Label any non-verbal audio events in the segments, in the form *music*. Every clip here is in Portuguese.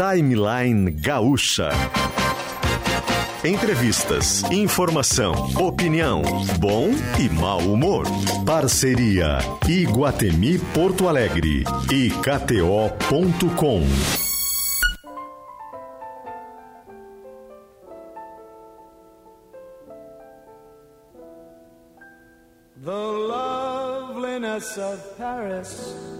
Timeline Gaúcha. Entrevistas, informação, opinião, bom e mau humor. Parceria Iguatemi Porto Alegre e KTO.com. The loveliness of Paris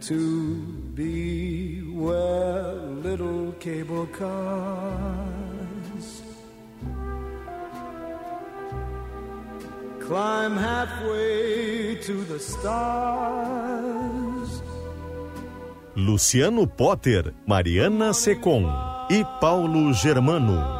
to be where little cable cars climb halfway to the stars. Luciano Potter, Mariana Secom e Paulo Germano.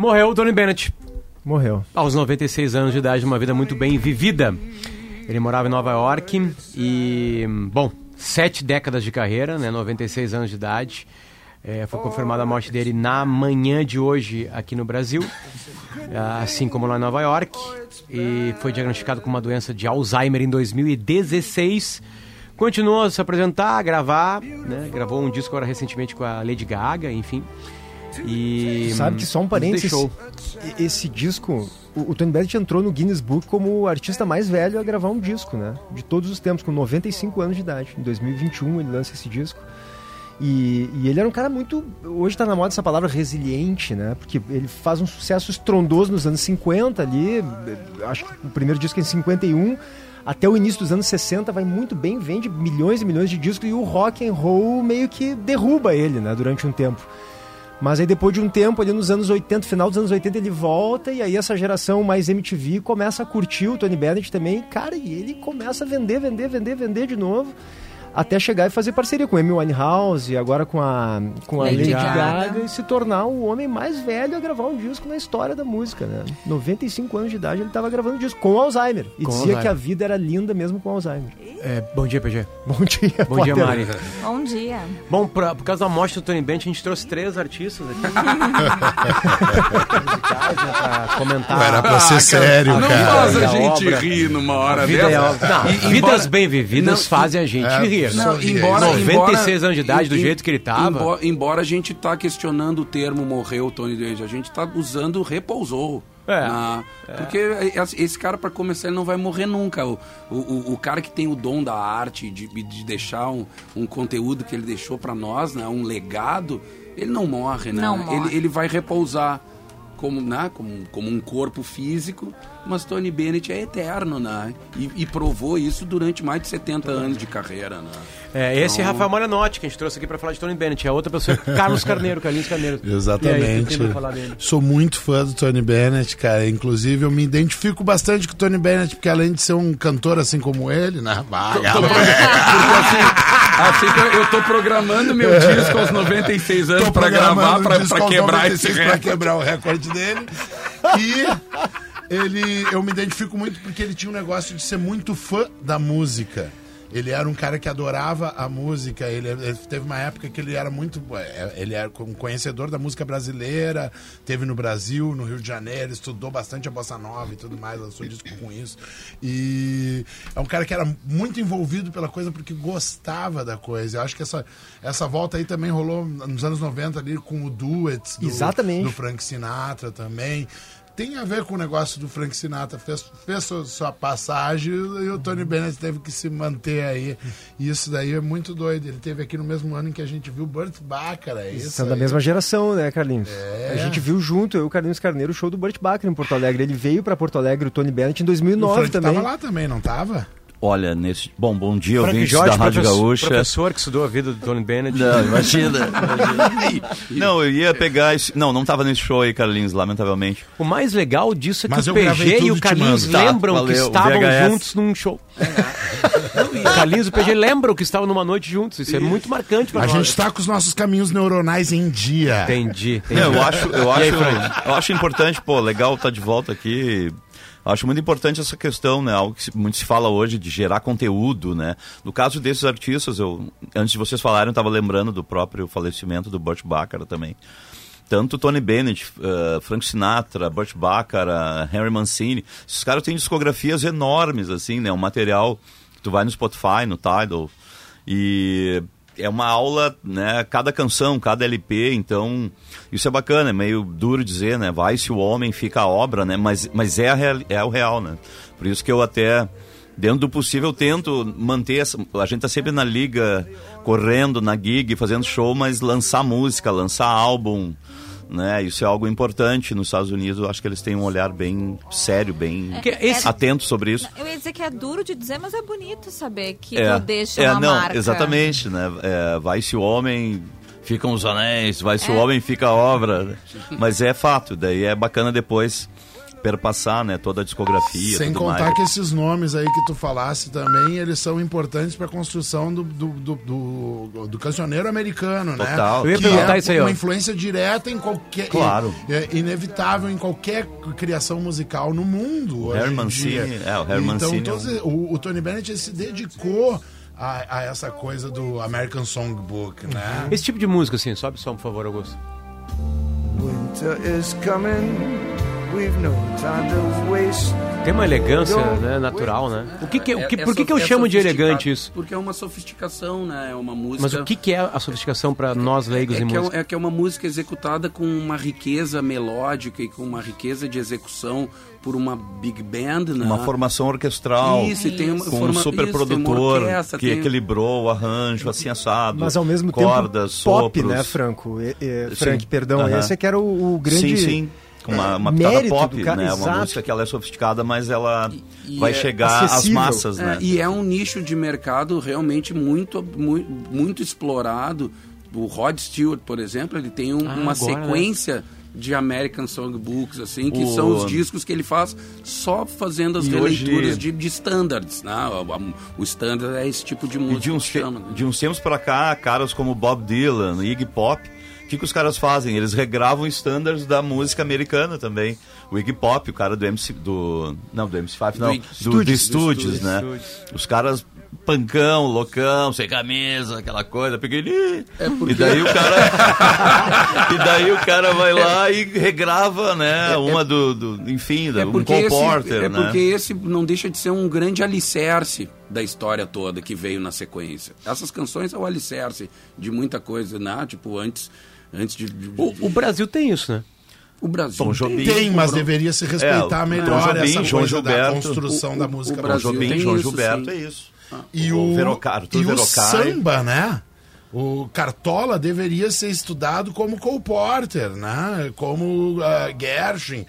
Morreu o Tony Bennett. Morreu. Aos 96 anos de idade, uma vida muito bem vivida. Ele morava em Nova York e, bom, sete décadas de carreira, né, 96 anos de idade. É, foi confirmada a morte dele na manhã de hoje aqui no Brasil, assim como lá em Nova York. E foi diagnosticado com uma doença de Alzheimer em 2016. Continuou a se apresentar, a gravar, né? Gravou um disco agora recentemente com a Lady Gaga, enfim. E Sabe que só um parênteses, deixou. e- esse disco, o, o Tony Bennett entrou no Guinness Book como o artista mais velho a gravar um disco, né? De todos os tempos, com 95 anos de idade. Em 2021 ele lança esse disco. E, e ele era um cara muito. Hoje tá na moda essa palavra resiliente, né? Porque ele faz um sucesso estrondoso nos anos 50 ali. Acho que o primeiro disco é em 51. Até o início dos anos 60 vai muito bem, vende milhões e milhões de discos e o rock and roll meio que derruba ele, né? Durante um tempo. Mas aí depois de um tempo, ali nos anos 80, final dos anos 80, ele volta e aí essa geração mais MTV começa a curtir o Tony Bennett também. Cara, e ele começa a vender, vender, vender, vender de novo. Até chegar e fazer parceria com Amy Winehouse, agora com a, com a Lady Lady, Gaga. Gaga. e se tornar o homem mais velho a gravar um disco na história da música, né? 95 anos de idade ele estava gravando disco com Alzheimer. E Com dizia Alzheimer. que a vida era linda mesmo com Alzheimer. É, bom dia, PG. Bom dia, Bom dia. Mari. Bom dia. Bom, pra- por causa da morte do Tony Bennett, a gente trouxe três artistas aqui. *laughs* musicais, né, pra comentar. Era pra ser sério, não cara. faz a Da gente obra. rir numa hora A vida dessa. é óbvia. Não, E- vidas embora- bem vividas Não, fazem a gente é, rir. não, embora, 96 embora- anos de idade, do em- jeito que ele tava. Embora, embora a gente tá questionando o termo morreu Tony Bennett, a gente tá usando repousou. É, Na- Porque esse esse cara, para começar, ele não vai morrer nunca. O, o, o- o cara que tem o dom da arte, de, de deixar um, um conteúdo que ele deixou para nós, né, um legado, ele não morre, né? Não morre. Ele, ele vai repousar como, né? como, como um corpo físico, mas Tony Bennett é eterno, né? E, e provou isso durante mais de 70 anos de carreira, né? É, esse é Então- Rafael Moranotti, que a gente trouxe aqui pra falar de Tony Bennett. É outra pessoa, *laughs* Carlos Carneiro, Carlinhos Carneiro. Aí, Exatamente. pra dele? Sou muito fã do Tony Bennett, cara. Inclusive, eu me identifico bastante com o Tony Bennett, porque além de ser um cantor assim como ele, né? Vai, *laughs* Porque assim, assim que eu, eu tô programando meu disco aos 96 anos pra programando gravar, pra, pra aos quebrar 96 esse pra recorde. quebrar o recorde dele. E ele, eu me identifico muito porque ele tinha um negócio de ser muito fã da música. Ele era um cara que adorava a música. Ele, ele teve uma época que ele era muito. é, Ele era um conhecedor da música brasileira. Teve no Brasil, no Rio de Janeiro, estudou bastante a bossa nova e tudo mais. Lançou disco com isso. E é um cara que era muito envolvido pela coisa porque gostava da coisa. Eu acho que essa, essa volta aí também rolou nos anos 90 ali com o Duets do, Exatamente. do Frank Sinatra também. Tem a ver com o negócio do Frank Sinatra. Fez, fez sua, passagem e o Tony Bennett teve que se manter aí. E isso daí é muito doido. Ele teve aqui no mesmo ano em que a gente viu Burt Bacharach. É isso São da aí. mesma geração, né, Carlinhos? É. A gente viu junto, eu e o Carlinhos Carneiro, o show do Burt Bacharach em Porto Alegre. Ele veio pra Porto Alegre, o Tony Bennett, em O 2009 Frank também. tava lá também, não tava? Olha, nesse. Bom, bom dia, Frank ouvintes Jorge, da Rádio professor, Gaúcha. professor que estudou a vida do Tony Bennett. Não, imagina. imagina. não, eu ia pegar. Esse... Não, não tava nesse show aí, Carlinhos, lamentavelmente. O mais legal disso é que Mas o PG e o Carlinhos. Tá, lembram que valeu, estavam VHS. juntos num show. *laughs* o Carlinhos e o PG lembram que estavam numa noite juntos. Isso é muito marcante pra A nós. gente tá com os nossos caminhos neuronais em dia. Entendi, entendi. Não, eu acho, eu aí, acho, Frank? eu acho importante, pô, legal estar de volta aqui. Acho muito importante essa questão, né? Algo que muito se fala hoje de gerar conteúdo, né? No caso desses artistas, eu antes de vocês falarem, eu estava lembrando do próprio falecimento do Burt Bacharach também. Tanto Tony Bennett, eh, Frank Sinatra, Burt Bacharach, Henry Mancini, esses caras têm discografias enormes, assim, né? Um material que tu vai no Spotify, no Tidal, e é uma aula, né? Cada canção, cada LP, então isso é bacana, é meio duro dizer, né? Vai se o homem fica a obra, né? Mas, mas é, real, é o real, né? Por isso que eu até, dentro do possível, tento manter essa... A gente tá sempre na liga, correndo, na gig, fazendo show, mas lançar música, lançar álbum, né? Isso é algo importante nos Estados Unidos. Eu acho que eles têm um olhar bem sério, bem Porque esse- atento sobre isso. Eu ia dizer que é duro de dizer, mas é bonito saber que É, tu deixa é, uma não, marca. exatamente, né? É, vai se o homem ficam os anéis, vai se o É. homem fica a obra. Mas é fato, daí é bacana depois perpassar, né, toda a discografia, Sem tudo contar mais. que esses nomes aí que tu falasse também, eles são importantes para a construção do, do, do, do, do cancioneiro americano, Total. né? Eu ia Que perguntar é isso aí, ó. uma influência direta em qualquer... Claro. É inevitável em qualquer criação musical no mundo Mancini, dia. é, o Harry então, é todos- o, o Tony Bennett se dedicou a, a essa coisa do American Songbook, né? Esse tipo de música, assim, sobe som, por favor, Augusto. Winter is coming. Tem uma elegância né, natural, né? O que que, o que, É- é por que, que eu é chamo de elegante isso? Porque é uma sofisticação, né? É uma música... Mas o que, que é a sofisticação para nós leigos é em que é, música? é que é uma música executada com uma riqueza melódica e com uma riqueza de execução por uma big band, né? Uma formação orquestral. Isso, e tem uma Com um forma- super isso, tem uma produtor orquestra, que tem- equilibrou o arranjo, assim assado. Mas ao mesmo cordas, tempo pop, sopros. né, Franco? E- e- Sim. Frank, perdão, Aham. esse é que era o, o grande... Sim, sim. Com uma, uma pitada pop, do cara, né? Uma exato. música que ela é sofisticada, mas ela E- e vai é chegar às acessível. massas, É, né? e é um nicho de mercado realmente muito, muito, muito explorado. O Rod Stewart, por exemplo, ele tem um- Ah, uma agora, né? sequência de American Songbooks, assim, que O- são os discos que ele faz só fazendo as E hoje- releituras de, de standards, né? O, a- o standard é esse tipo de música E de uns, te- chama, né? de uns tempos pra cá, caras como Bob Dylan, Iggy Pop, que, que os caras fazem? Eles regravam standards da música americana também. O Iggy Pop, o cara do MC. Do, não, do MC5, não. Do, do, Stooges, do né? Stooges. Os caras pancão, loucão, sem camisa, aquela coisa, pequenininho. É porque- E daí *laughs* o cara. e daí o cara vai lá e regrava, né? uma do, do. Enfim, da, É um porque, esse, comporter, é né? porque esse não deixa de ser um grande alicerce da história toda que veio na sequência. Essas canções são o alicerce de muita coisa, né? Tipo, antes, antes de... de- O, o Brasil tem isso, né? o Brasil Tom Jobim. Tem, mas o- deveria se respeitar É, melhor Tom Jobim, essa João coisa da Gilberto. construção O- da música o Tom Brasil Jobim, tem João isso, Gilberto, sim. é isso. E O o, Verocaro, e o samba, né? O Cartola deveria ser estudado como Cole Porter, né? como ah, Gershwin,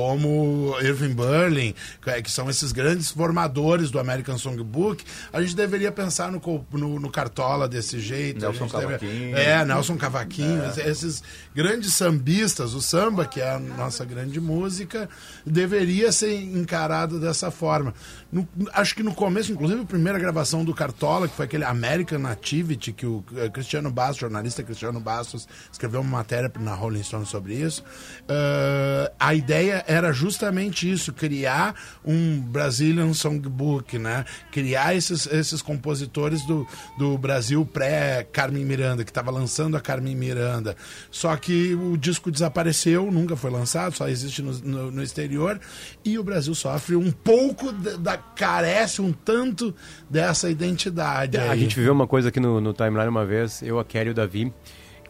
como Irving Berlin, que é- são esses grandes formadores do American Songbook. A gente deveria pensar no, no, no Cartola desse jeito. Nelson gente deve- Cavaquinho. É, Nelson Cavaquinho. Esses grandes sambistas, o samba, que é a nossa grande música, deveria ser encarado dessa forma. No- acho que no começo, inclusive, a primeira gravação do Cartola, que foi aquele American Nativity, que o eh, Cristiano Bastos, jornalista Cristiano Bastos, escreveu uma matéria na Rolling Stone sobre isso. eh, a ideia era justamente isso, criar um Brazilian Songbook, né? Criar esses, esses compositores do, do Brasil pré-Carmen Miranda, que estava lançando a Carmen Miranda. Só que o disco desapareceu, nunca foi lançado, só existe no, no- no exterior, e o Brasil sofre um pouco da, da- carece um tanto dessa identidade. A aí. gente viveu uma coisa aqui no, no timeline uma vez, eu, a Kelly e o Davi,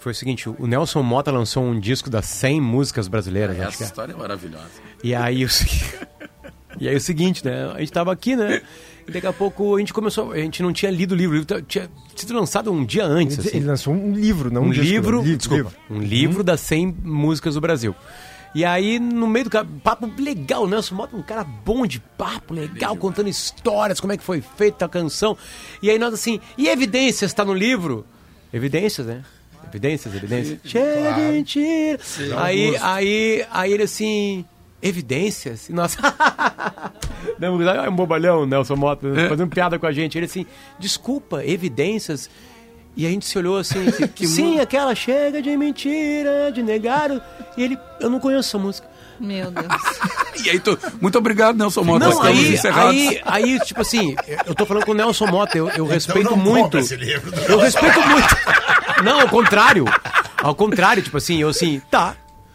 foi o seguinte, o Nelson Mota lançou um disco das 100 músicas brasileiras, acho que Essa é. história é maravilhosa. E aí, o, *laughs* e aí o seguinte, né? A gente tava aqui, né? E daqui a pouco a gente começou, a gente não tinha lido o livro, o livro tinha sido lançado um dia antes. Ele, assim. ele lançou um livro, não um, um disco, livro, né? Li- desculpa, um livro das 100 músicas do Brasil. E aí, no meio do papo legal, o Nelson Mota, um cara bom de papo, legal, contando histórias, como é que foi feita a canção. E aí nós assim, e evidências, tá no livro? Evidências, né? Evidências, evidências. Chega de mentira. Aí, aí, aí ele assim, evidências? E nós, "Ah, é um bobalhão, Nelson Mota, fazendo piada com a gente. Ele assim, desculpa, evidências? E a gente se olhou assim, *laughs* sim, aquela chega de mentira, de negar. o-" E ele, eu não conheço essa música. Meu *laughs* Deus. *laughs* E aí, tu, muito obrigado, Nelson Mota. Não, Estamos aí, encerrados. aí, aí, tipo assim, eu tô falando com o Nelson Mota, eu, eu respeito Então não muito. compra esse livro do Eu respeito muito. Não, ao contrário. Ao contrário, tipo assim, eu assim, tá.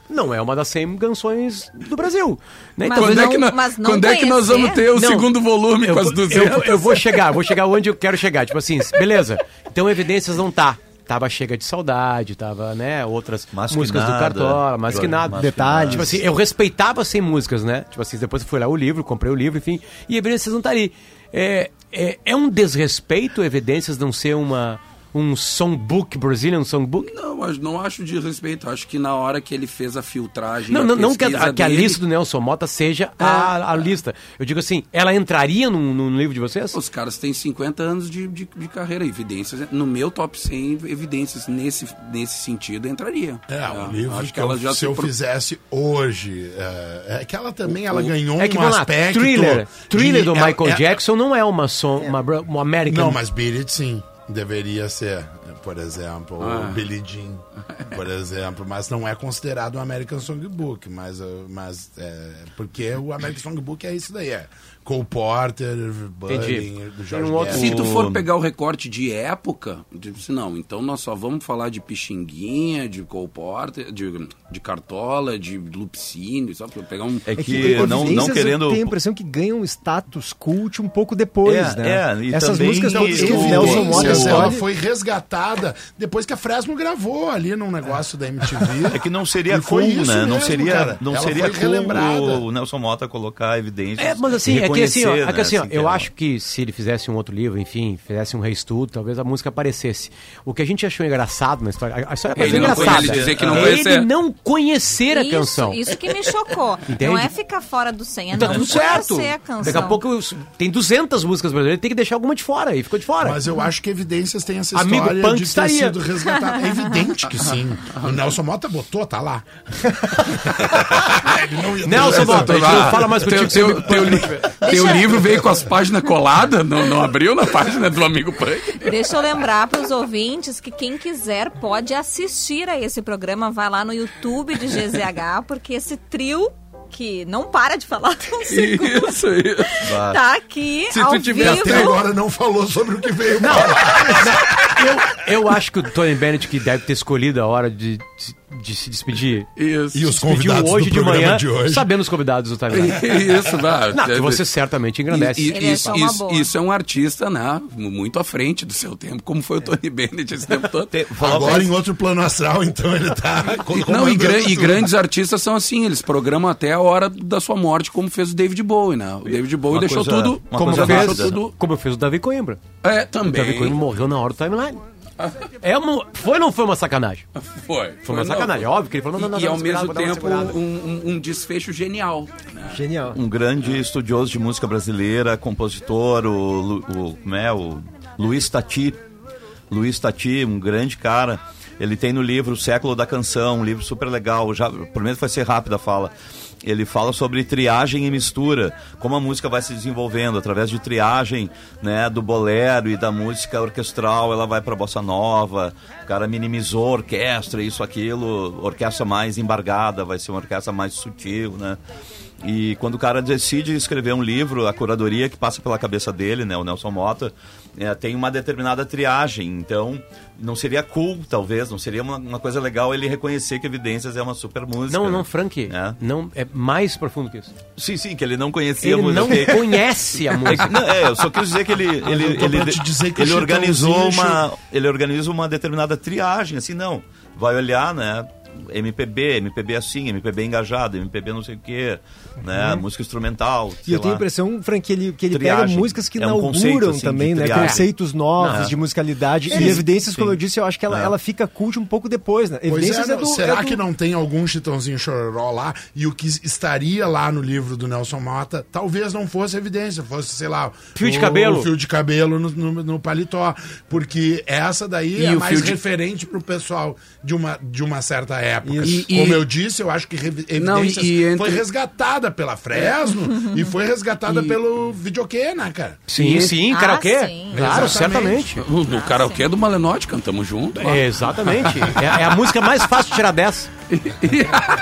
Não é uma das 100 canções do Brasil. Né? Mas Quando, não- é que, nós- mas não quando é que nós vamos ter o Não, segundo volume eu, com as vou- 200? eu, eu vou chegar, vou chegar onde eu quero chegar. Tipo assim, beleza. Então evidências não tá. Tava chega de saudade, tava, né, outras Mas músicas do nada. Cartola, mas que nada. Mas que Detalhes. Tipo assim, eu respeitava 100 músicas, né? Tipo assim, depois eu fui lá o livro, comprei o livro, enfim, e Evidências não tá ali. É, é, é um desrespeito Evidências não ser uma, um songbook, Brazilian songbook? Não, mas não acho de respeito. Acho que na hora que ele fez a filtragem. Não, a não, não que, a, que a dele, lista do Nelson Mota seja a, a lista. Eu digo assim, ela entraria no, no livro de vocês? Os caras têm 50 anos de, de, de carreira. Evidências. No meu top 100, evidências nesse, nesse sentido entraria. É, um livro acho que, eu, se se eu pro- fizesse hoje. É, é que ela também ela ganhou É que, um vamos lá, aspecto. Thriller, thriller de- do ela- Michael é- Jackson não é uma, som, uma, bra- uma American. Não, mas Beat It sim. Deveria ser, por exemplo, Ah. o Billie Jean, por exemplo, mas não é considerado um American Songbook, mas, mas é, porque o American Songbook é isso daí, é Cole Porter, Buddy, do George um outro-. Se tu for pegar o recorte de época, disse, não, então nós só vamos falar de Pixinguinha, de Cole Porter, de, de Cartola, de Lupicínio, só pra pegar um... É É que, que não, não querendo. Eu tenho a impressão que ganham status cult um pouco depois, É, né? é, e Essas também músicas que o- Nelson Mota Evidências, ela foi resgatada depois que a Fresno gravou ali num negócio da MTV. É que não seria cool, né? Não mesmo, seria, cara. não Ela seria cool o Nelson Mota colocar evidências. É, mas assim, é que assim, ó, é que assim, ó, né, eu é- acho que se ele fizesse um outro livro, enfim, fizesse um reestudo, talvez a música aparecesse. O que a gente achou engraçado na história, a história Ele pareceu não engraçada. conhece, dizer que não é conhecer. ele não conhecer a isso, canção. Isso que me chocou. *laughs* Entende? Não é ficar fora do 100, é Tá não tudo certo. conhecer a canção. Daqui a pouco tem 200 músicas brasileiras, tem que deixar alguma de fora e ficou de fora. Mas eu acho que Evidências tem essa Amigo história Punk de ter estaria. sido resgatada. É evidente que sim. *laughs* O Nelson Mota botou, tá lá. *laughs* Ele não ia- Nelson Mota, a gente não fala mais Teu, contigo. teu, você- teu, teu livro veio com as páginas coladas, não, não abriu na página do Amigo Punk? Deixa eu lembrar para os ouvintes que quem quiser pode assistir a esse programa. Vai lá no YouTube de GZH, porque esse trio que não para de falar tão *laughs* segundo, Isso, isso. Tá aqui Se ao tu tiver vivo. Até agora não falou sobre o que veio. Não, eu, eu acho que o Tony Bennett que deve ter escolhido a hora de, de, de se despedir. Isso. E os convidados hoje do de manhã, de hoje. sabendo os convidados do Timeline. *laughs* Isso, vai. Não, que você certamente engrandece. E- e- é isso, isso- isso é um artista, né? Muito à frente do seu tempo, como foi o Tony Bennett esse tempo todo. Te- falar Agora pra- em outro plano astral, então ele tá. *laughs* Não, e, gra- e grandes artistas são assim, eles programam até a hora da sua morte, como fez o David Bowie, né? O David Bowie Uma deixou coisa- tudo. Como fez, tudo. como fez o Davi Coimbra. É, O Davi Coimbra também. morreu na hora do timeline. É uma, foi ou não foi uma sacanagem? Foi. Foi uma sacanagem. Óbvio que ele falou, não, não, não. E, e ao mesmo tempo um, um- um desfecho genial. né? Genial. Um grande estudioso de música brasileira, compositor, o, o, como é, o Luiz Tati. Luiz Tati, um grande cara. Ele tem no livro O Século da Canção, um livro super legal. Já, prometo que vai ser rápida a fala. Ele fala sobre triagem e mistura, como a música vai se desenvolvendo através de triagem, né, do bolero e da música orquestral, ela vai para bossa nova. O cara minimizou a orquestra, isso aquilo, orquestra mais embargada, vai ser uma orquestra mais sutil, né? E quando o cara decide escrever um livro, a curadoria que passa pela cabeça dele, né, o Nelson Mota, é, tem uma determinada triagem. Então, não seria cool, talvez, não seria uma, uma coisa legal ele reconhecer que Evidências é uma super música. Não, né? não, Frank. É. Não, é mais profundo que isso. Sim, sim, que ele não conhecia Ele a música. não *laughs* que- conhece a É, música. não, é, eu só quis dizer que ele ele, ele, pra te dizer que ele o organizou uma ele organiza uma determinada triagem, assim, não. Vai olhar, né? MPB, MPB assim, MPB engajado, MPB não sei o quê, né? Música instrumental. Uhum. E eu tenho a impressão, Frank, que ele, que ele Triagem. pega músicas que É um inauguram conceito, assim, também, de né? triagem. Conceitos novos Não. de musicalidade. E evidências, como sim. eu disse, eu acho que ela, É. ela fica cult um pouco depois, né? Pois Evidências é, é, do. será é do- que não tem algum Chitãozinho Chororó lá? E o que estaria lá no livro do Nelson Mota, talvez não fosse evidência, fosse, sei lá... Fio de o- cabelo. O fio de cabelo no, no- no paletó. Porque essa daí E é o mais fio de- referente pro pessoal de uma, de uma certa época. Isso. E- Como e- eu disse, eu acho que Revi- Não, e- Evidências e entre- foi resgatada pela Fresno *laughs* e foi resgatada pelo videokê, né, cara? Sim, sim, Ah, karaokê. sim. Claro, Exatamente. certamente. O, o karaokê do Malenote, cantamos junto. É, exatamente. *laughs* É, é a música mais fácil de tirar 10. *laughs*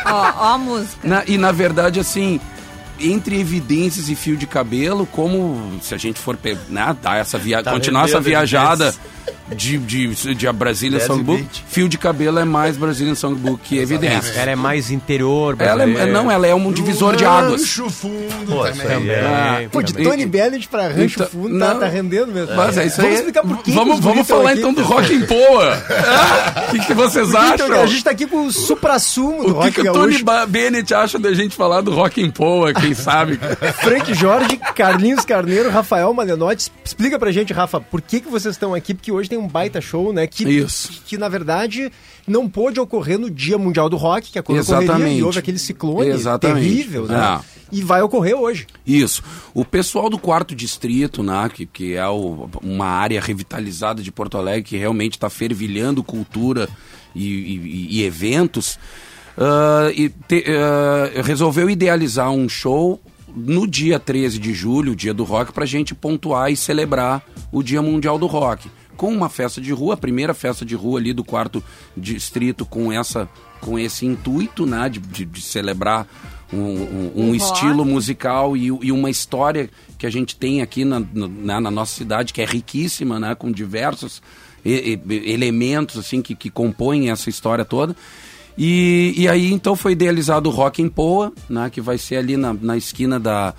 Ó, ó a música. Na- e na verdade, assim, entre evidências e fio de cabelo, como se a gente for né, dar essa via... Tá continuar essa viajada de, de, de a Brazilian 10 e Songbook, 20. fio de cabelo é mais Brazilian Songbook que evidências. Ela é mais interior, Ela é, não, ela é um divisor de águas. Rancho fundo Pô, também. é- É, Pô, de Tony Bennett pra Rancho Então, Fundo tá, não. tá rendendo mesmo. Mas é isso Vamos aí. explicar por que Vamos, vamos falar aqui. então do Rock em Poa. *laughs* O que, que vocês acham? Então, a gente tá aqui com o supra-sumo do O que, rock que o Tony Bennett acha da gente falar do Rock em Poa, quem sabe? Frank Jorge, Carlinhos Carneiro, Rafael Malenotti. Explica pra gente, Rafa, por que, que vocês estão aqui? Porque hoje tem um baita show, né? Que, Isso. Que, na verdade, não pôde ocorrer no Dia Mundial do Rock, que é ocorreria, Exatamente. e houve aquele ciclone Exatamente. terrível, né? Ah. E vai ocorrer hoje. Isso. O pessoal do quarto distrito, né, que, que é o- uma área revitalizada de Porto Alegre, que realmente está fervilhando cultura e, e- e eventos, ah, e te- ah, resolveu idealizar um show no dia 13 de julho, o dia do rock, para a gente pontuar e celebrar o Dia Mundial do Rock. Com uma festa de rua, a primeira festa de rua ali do quarto distrito com, essa, com esse intuito né, de, de- de celebrar um, um- um estilo musical e, e uma história que a gente tem aqui na, na- na- na nossa cidade, que é riquíssima, né, com diversos e- e- elementos assim que, que compõem essa história toda. E, e aí então foi idealizado o Rock em Poa, né, que vai ser ali na, na esquina da.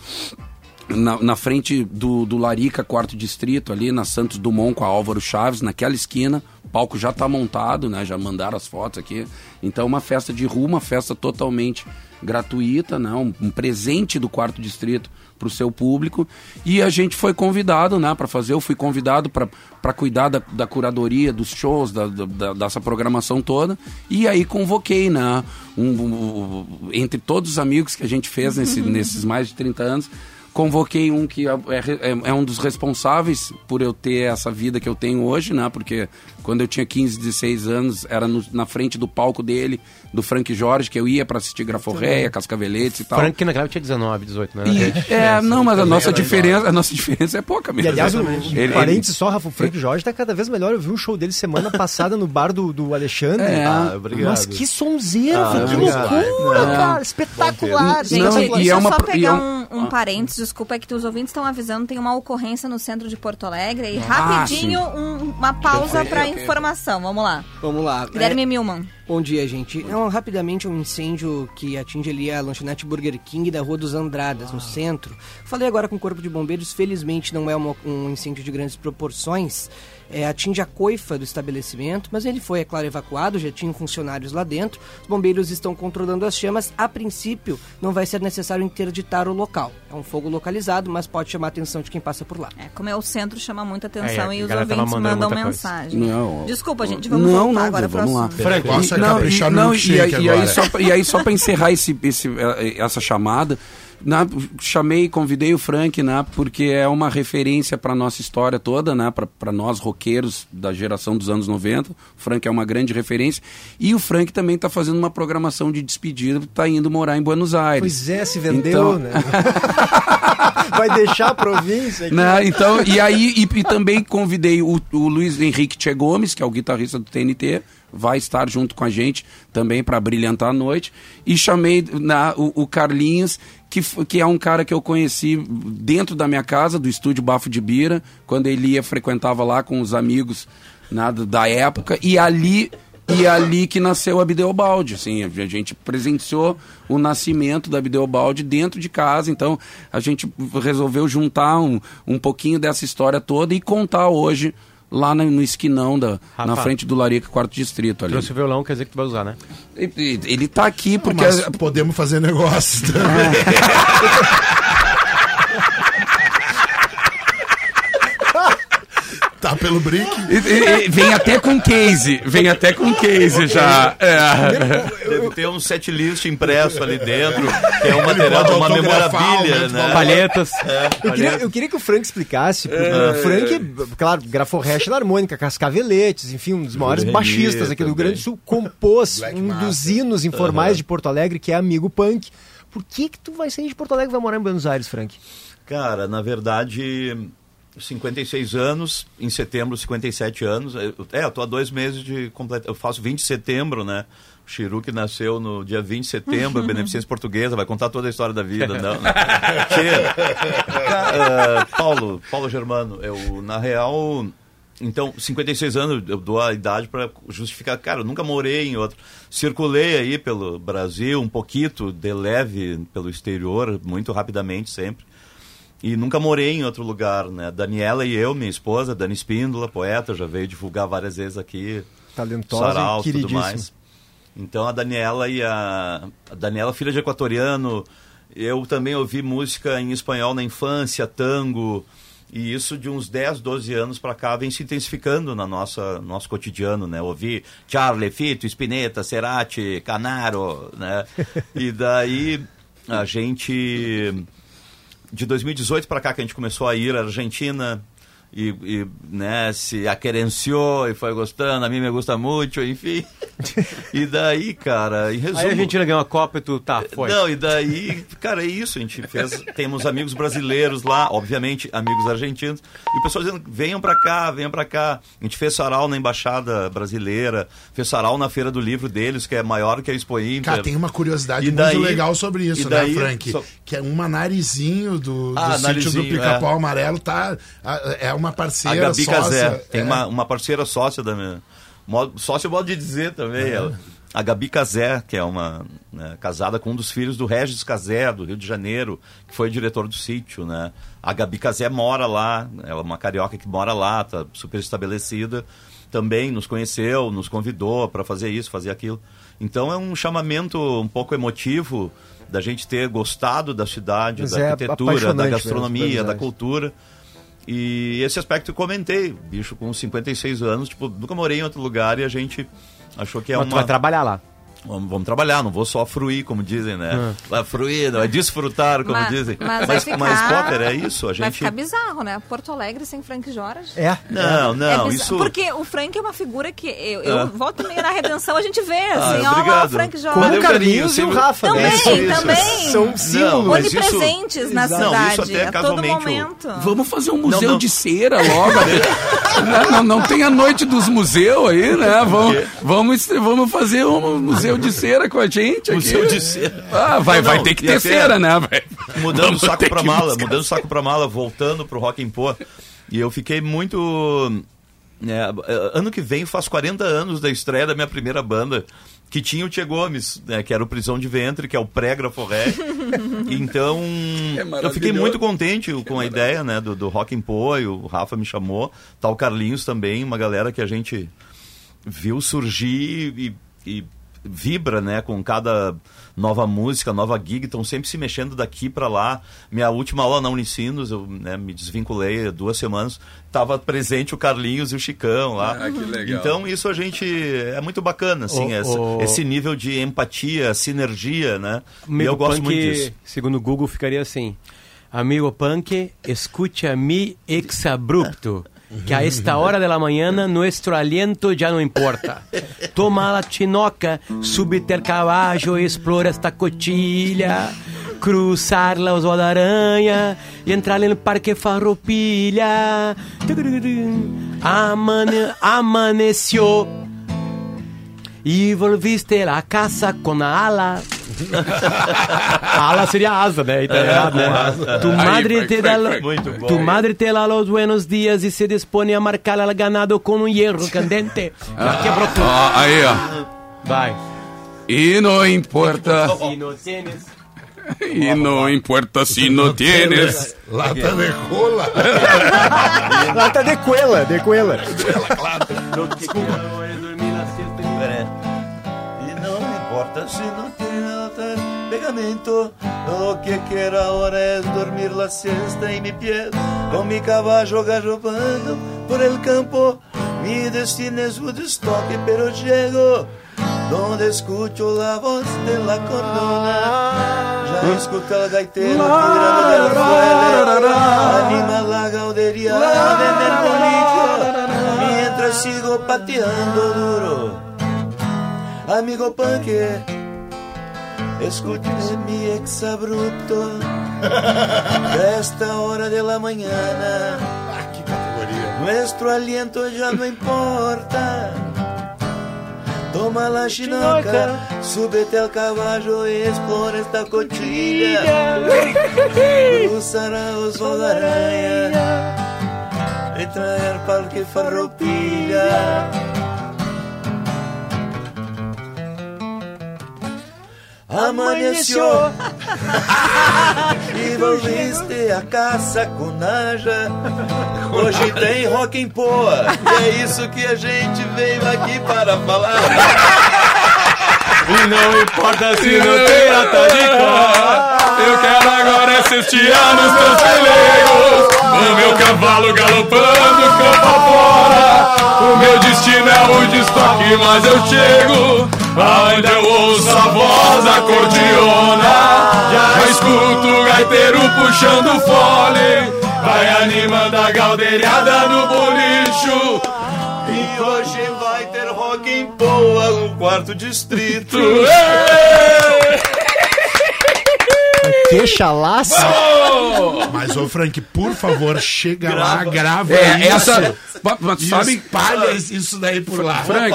Na, na frente do, do Larica, quarto distrito, ali na Santos Dumont com a Álvaro Chaves, naquela esquina. O palco já está montado, né? Já mandaram as fotos aqui. Então, uma festa de rua, uma festa totalmente gratuita, né? Um, um presente do quarto distrito para o seu público. E a gente foi convidado, né? Para fazer. Eu fui convidado para cuidar da, da curadoria, dos shows, da, da- dessa programação toda. E aí convoquei, né? Um, um- um- entre todos os amigos que a gente fez nesse- *laughs* nesses mais de 30 anos convoquei um que é, é- é um dos responsáveis por eu ter essa vida que eu tenho hoje, né? Porque quando eu tinha 15, 16 anos, era no- na frente do palco dele, do Frank Jorge, que eu ia para assistir Graforreia, Cascaveletes e tal. Frank naquela época tinha 19, 18, né? E- é, não, mas a nossa diferença, a nossa *laughs* diferença é pouca E mesmo. aliás, um, um Ele- parênteses só, Rafa, o Frank Jorge tá cada vez melhor. Eu vi um show dele semana passada no bar do, do Alexandre. É. Ah, obrigado. Mas que sonzeiro, Ah, que obrigado. loucura, Não. cara. Espetacular. Gente, Não, deixa e é eu uma só e pegar é um, um- um parênteses, desculpa, é que os ouvintes estão avisando, tem uma ocorrência no centro de Porto Alegre. E Ah, rapidinho, um- uma pausa para. Informação. Vamos lá. Vamos lá. Guilherme Milman. Bom dia, gente. É um, rapidamente um incêndio que atinge ali a lanchonete Burger King da Rua dos Andradas, no centro. Falei agora com o Corpo de Bombeiros, felizmente não é uma- um incêndio de grandes proporções. É, atinge a coifa do estabelecimento, mas ele foi, é claro, evacuado, já tinham funcionários lá dentro. Os bombeiros estão controlando as chamas. A princípio, não vai ser necessário interditar o local. É um fogo localizado, mas pode chamar a atenção de quem passa por lá. É, como é o centro, chama muita atenção É, e os tava ouvintes mandam mensagem. Não. Desculpa, gente, vamos não, voltar não, agora para lá. assunto. Frank, não, caprichar e, no não, e, aí- e aí só, pra- e aí só para encerrar esse, esse, eh, essa chamada, né, chamei, convidei o Frank, né, porque é uma referência para nossa história toda, né, para nós roqueiros da geração dos anos 90. O Frank é uma grande referência e o Frank também está fazendo uma programação de despedida, está indo morar em Buenos Aires. Pois é, se vendeu, Então- né? *laughs* Vai deixar a província aqui. Né? Então, e aí, e, e também convidei o, o Luiz Henrique Tchê Gomes, que é o guitarrista do TNT, vai estar junto com a gente também para brilhantar a noite. E chamei na, o, o Carlinhos, que, que é um cara que eu conheci dentro da minha casa, do estúdio Bafo de Bira, quando ele ia, frequentava lá com os amigos né, da- da época, e ali. E ali que nasceu a Bideobaldi, assim, a gente presenciou o nascimento da Bideobaldi dentro de casa, então a gente resolveu juntar um, um pouquinho dessa história toda e contar hoje lá no, no esquinão da, na frente do Larica, quarto distrito ali. Trouxe o violão, quer dizer que tu vai usar, né? E- e- Ele tá aqui porque... Mas podemos fazer negócio também. *laughs* *laughs* tá pelo brick. E- e- vem até com case, vem até com case já. É. Deve ter um set list impresso ali dentro, que é um material, uma memorabilia, né? Palhetas. Eu queria, eu queria que o Frank explicasse, porque o Frank, claro, grafou hash na harmônica, Cascaveletes, enfim, um dos maiores baixistas aqui do Rio Grande do Sul, compôs Black um Master. dos hinos informais de Porto Alegre, que é Amigo Punk. Por que que tu vai sair de Porto Alegre e vai morar em Buenos Aires, Frank? Cara, na verdade, 56 anos, em setembro, 57 anos. Eu- É, eu tô há dois meses de completar. Eu faço 20 de setembro, né? O Chiru que nasceu no dia 20 de setembro, *laughs* Beneficência Portuguesa, vai contar toda a história da vida, *laughs* não. *laughs* ah, Paulo, Paulo Germano, eu, na real. Então, 56 anos, eu dou a idade para justificar. Cara, eu nunca morei em outro. Circulei aí pelo Brasil, um pouquinho de leve pelo exterior, muito rapidamente sempre. E nunca morei em outro lugar, né? Daniela e eu, minha esposa, Dani Espíndola, poeta, já veio divulgar várias vezes aqui. Talentosa Sarau, e tudo queridíssima. mais. Então a Daniela e a, a Daniela, filha de equatoriano, eu também ouvi música em espanhol na infância, tango, e isso de uns 10, 12 anos para cá vem se intensificando na nossa nosso cotidiano, né? Ouvir Charlie, Fito, Spinetta, Cerati, Canaro, né? *laughs* E daí a gente de 2018 para cá que a gente começou a ir à Argentina e, e, né, se aquerenciou e foi gostando, a mim me gusta muito, enfim. *laughs* E daí, cara, em resumo... Aí a Argentina ganhou a Copa e tu, tá, foi. Não, e daí, cara, é isso, a gente fez, temos amigos brasileiros lá, obviamente, amigos argentinos, e o pessoal dizendo, venham pra cá, venham pra cá. A gente fez sarau na Embaixada Brasileira, fez sarau na Feira do Livro deles, que é maior que a Expo Inter. Cara, tem uma curiosidade E daí- muito legal sobre isso, e daí- né, Frank? só- Que é uma narizinho do, do Ah, sítio do Pica-Pau é. Amarelo, tá? É uma A parceira Gabi sócia. Casé, tem é. uma, uma parceira sócia da minha. Sócia modo de dizer também. ela. a Gabi Casé, que é uma né, casada com um dos filhos do Regis Casé, do Rio de Janeiro, que foi diretor do sítio, né? A Gabi Casé mora lá, ela é uma carioca que mora lá, tá super estabelecida. Também nos conheceu, nos convidou para fazer isso, fazer aquilo. Então é um chamamento um pouco emotivo da gente ter gostado da cidade, Mas da é arquitetura, da gastronomia, mesmo, da Buenos cultura. E esse aspecto eu comentei, bicho, com 56 anos, tipo, nunca morei em outro lugar e a gente achou que é Mas tu uma... vai trabalhar lá. Vamos, vamos trabalhar, não vou só fruir, como dizem, né? Vai fruir, não é desfrutar, como Mas- dizem. mas vai mas, ficar- mas, Potter, é isso, a Vai gente... ficar bizarro, né? Porto Alegre sem Frank Jorge. É. Não, É não, bizarro, isso... Porque o Frank é uma figura que eu, eu Ah. volto meio na redenção, a gente vê, Ah, assim, ó, lá o. Frank Jorge. Valeu, o Carlinhos carinho, e o Rafa, Também, né? Isso, isso. também. São símbolos. mas isso- Onipresentes na Não, isso cidade, até a todo momento. Vamos fazer um museu Não, não. de cera logo. né? não, não, não tem a noite dos museus aí, né? Vamos, vamos, vamos fazer um museu de cera com a gente. Aqui. Museu de cera. Ah, vai, Não, vai não, ter que e ter cera, né? Vai. mudando o saco pra mala, buscar. mudando o saco pra mala, voltando pro Rock and Pô. E eu fiquei muito... é, ano que vem faz 40 anos da estreia da minha primeira banda, que tinha o Tchê Gomes, né, que era o Prisão de Ventre, que é o pré-Graforré. *laughs* então, É eu fiquei muito contente com a ideia, né, do, do Rock and Poi, o Rafa me chamou, tá o Carlinhos também, uma galera que a gente viu surgir e, e vibra, né, com cada nova música, nova gig, estão sempre se mexendo daqui para lá. Minha última aula na Unicinos, eu né, me desvinculei há duas semanas, tava presente o Carlinhos e o Chicão lá. Ah, que legal. Então isso a gente é muito bacana, assim, O- esse, o- esse nível de empatia, sinergia, né? E Amigo eu gosto punk, muito disso. segundo o Google, ficaria assim. Amigo punk, escucha mi exabrupto. Que a esta hora de la mañana nuestro aliento ya no importa. Toma la chinoca, súbete al caballo, explora esta cochilha. Cruzar la aranha e entrar no Parque Farroupilha. Amane amaneceu e volviste a casa com a ala. Ala seria asa, né? Então, errado, né? Tu madre te dá tu madre te dá los buenos días e se dispone a marcar al ganado com um hierro candente. Já quebrou tudo. Ó, aí, ó. Vai. E não importa, E no tênis. e não importa se não tienes. Lata de rola. Lá tá de Cuela, de Cuela. É. E não importa se não nada pegamento. Lo que quiero ahora es dormir la siesta y mi piel Con mi caballo galopando por el campo. Mi destino es Woodstock pero llego Donde escucho la voz de la cordona Ya escucho el gaitero tirando del fuelle Anima la gaudería en el bolillo Mientras sigo pateando duro Amigo punk, escute mi exabrupto *laughs* de esta hora de la mañana. Ah, que categoria. Nuestro aliento ya no importa. Toma la chinoca, súbete al caballo y explora esta cochilla. Cruzará os aranha y traer parque farroupilha. Amanheció *laughs* e volviste a casa com Naja. Hoje tem rock em poa. E é isso que a gente veio aqui para falar. E não importa se não tem nota de cor. Eu quero agora assistir nos teus pelegos. O meu cavalo galopando campo afora. O meu destino é o destoque, mas eu chego. Ainda eu ouço a voz da cordiona. Já escuto o gaiteiro puxando fole. Vai animando a galdeirada no bolicho. E hoje vai ter rock em poa no quarto distrito. Que chalaça. Mas, ô Frank, por favor, chega lá, grava É, isso. essa. Sabe, espalha isso daí por lá. Frank.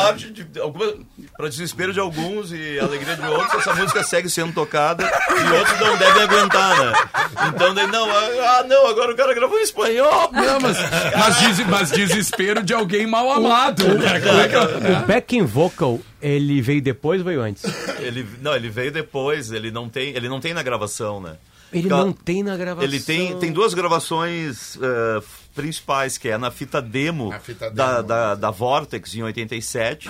Para desespero de alguns e alegria de outros, essa música segue sendo tocada e outros não devem aguentar, né? Então daí, não, ah, não, agora o cara gravou em espanhol. Não, mas, mas, des- mas desespero de alguém mal amado. né? Como é que eu- O backing vocal, ele veio depois ou veio antes? Ele, não, ele veio depois, ele não tem, ele não tem na gravação, né? Ele não tem na gravação. Ele tem, tem duas gravações eh, principais, que é na fita demo, Na fita da, demo. da, da Vortex em 87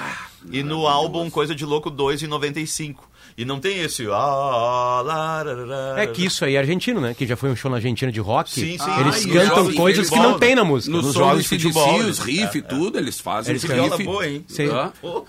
e no álbum Coisa de Louco 2 em 95. E não tem esse. Ah, lá, lá, É que isso aí é argentino, né? Que já foi um show na Argentina de rock. Sim, sim. Eles Ah, e cantam coisas que não tem né? na música. No Nos som jogos de futebol, CDC, né? os riff, tudo, eles fazem Eles os riff. boa, hein? Sim. Hã? Pô.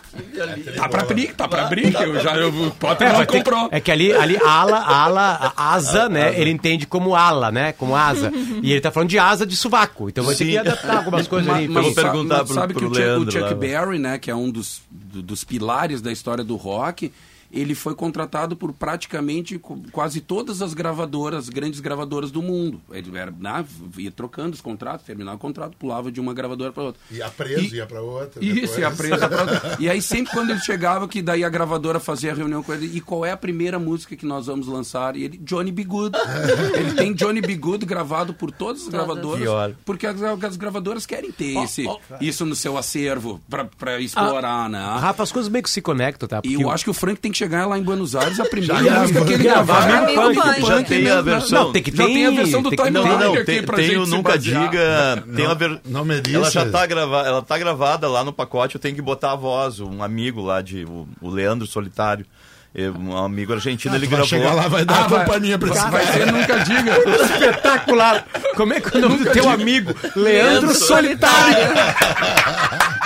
Tá pra briga, tá pra briga. Eu já, eu, o Potter É, não comprou. é que ali, ali ala, ala, asa, né? Ele entende como ala, né? Como asa. E ele tá falando de asa de sovaco. Então vai ter que adaptar algumas coisas ali. mas- vou perguntar mas pro- sabe que o Chuck, Berry, né, que é um dos, do- dos pilares da história do rock, ele foi contratado por praticamente quase todas as gravadoras, grandes gravadoras do mundo. Ele era, né, ia trocando os contratos, terminava o contrato, pulava de uma gravadora para outra. Ia preso, E- ia pra outra. Isso, depois. ia preso pra outra. *laughs* E aí sempre quando ele chegava, que daí a gravadora fazia a reunião com ele, e qual é a primeira música que nós vamos lançar? E ele, Johnny B. Good. *laughs* ele tem Johnny B. Good gravado por todas as gravadoras, Pior. porque as, as gravadoras querem ter esse, isso no seu acervo pra, pra explorar, né? Rafa, as coisas meio que se conectam, tá? E Porque eu acho que o Frank tem que chegar lá em Buenos Aires, a primeira Já música que ele gravar amigo Amigo punk, punk. Já tem a versão. Não, tem que Já tem, a versão do Time Não, não, Rider não. aqui Tem, pra tem gente o Nunca. Diga. Tem Não- a ver... *laughs* não me diz, ela já é. tá gravada, ela tá gravada lá no pacote, eu tenho que botar a voz, um amigo lá de o, o Leandro Solitário, um amigo argentino, ele Tu vai gravou. chegar lá, vai dar Ah, vai- companhia pra esse Vai cara. ser Nunca Diga. *laughs* Espetacular! Como é que é o nome do teu amigo? Leandro Solitário!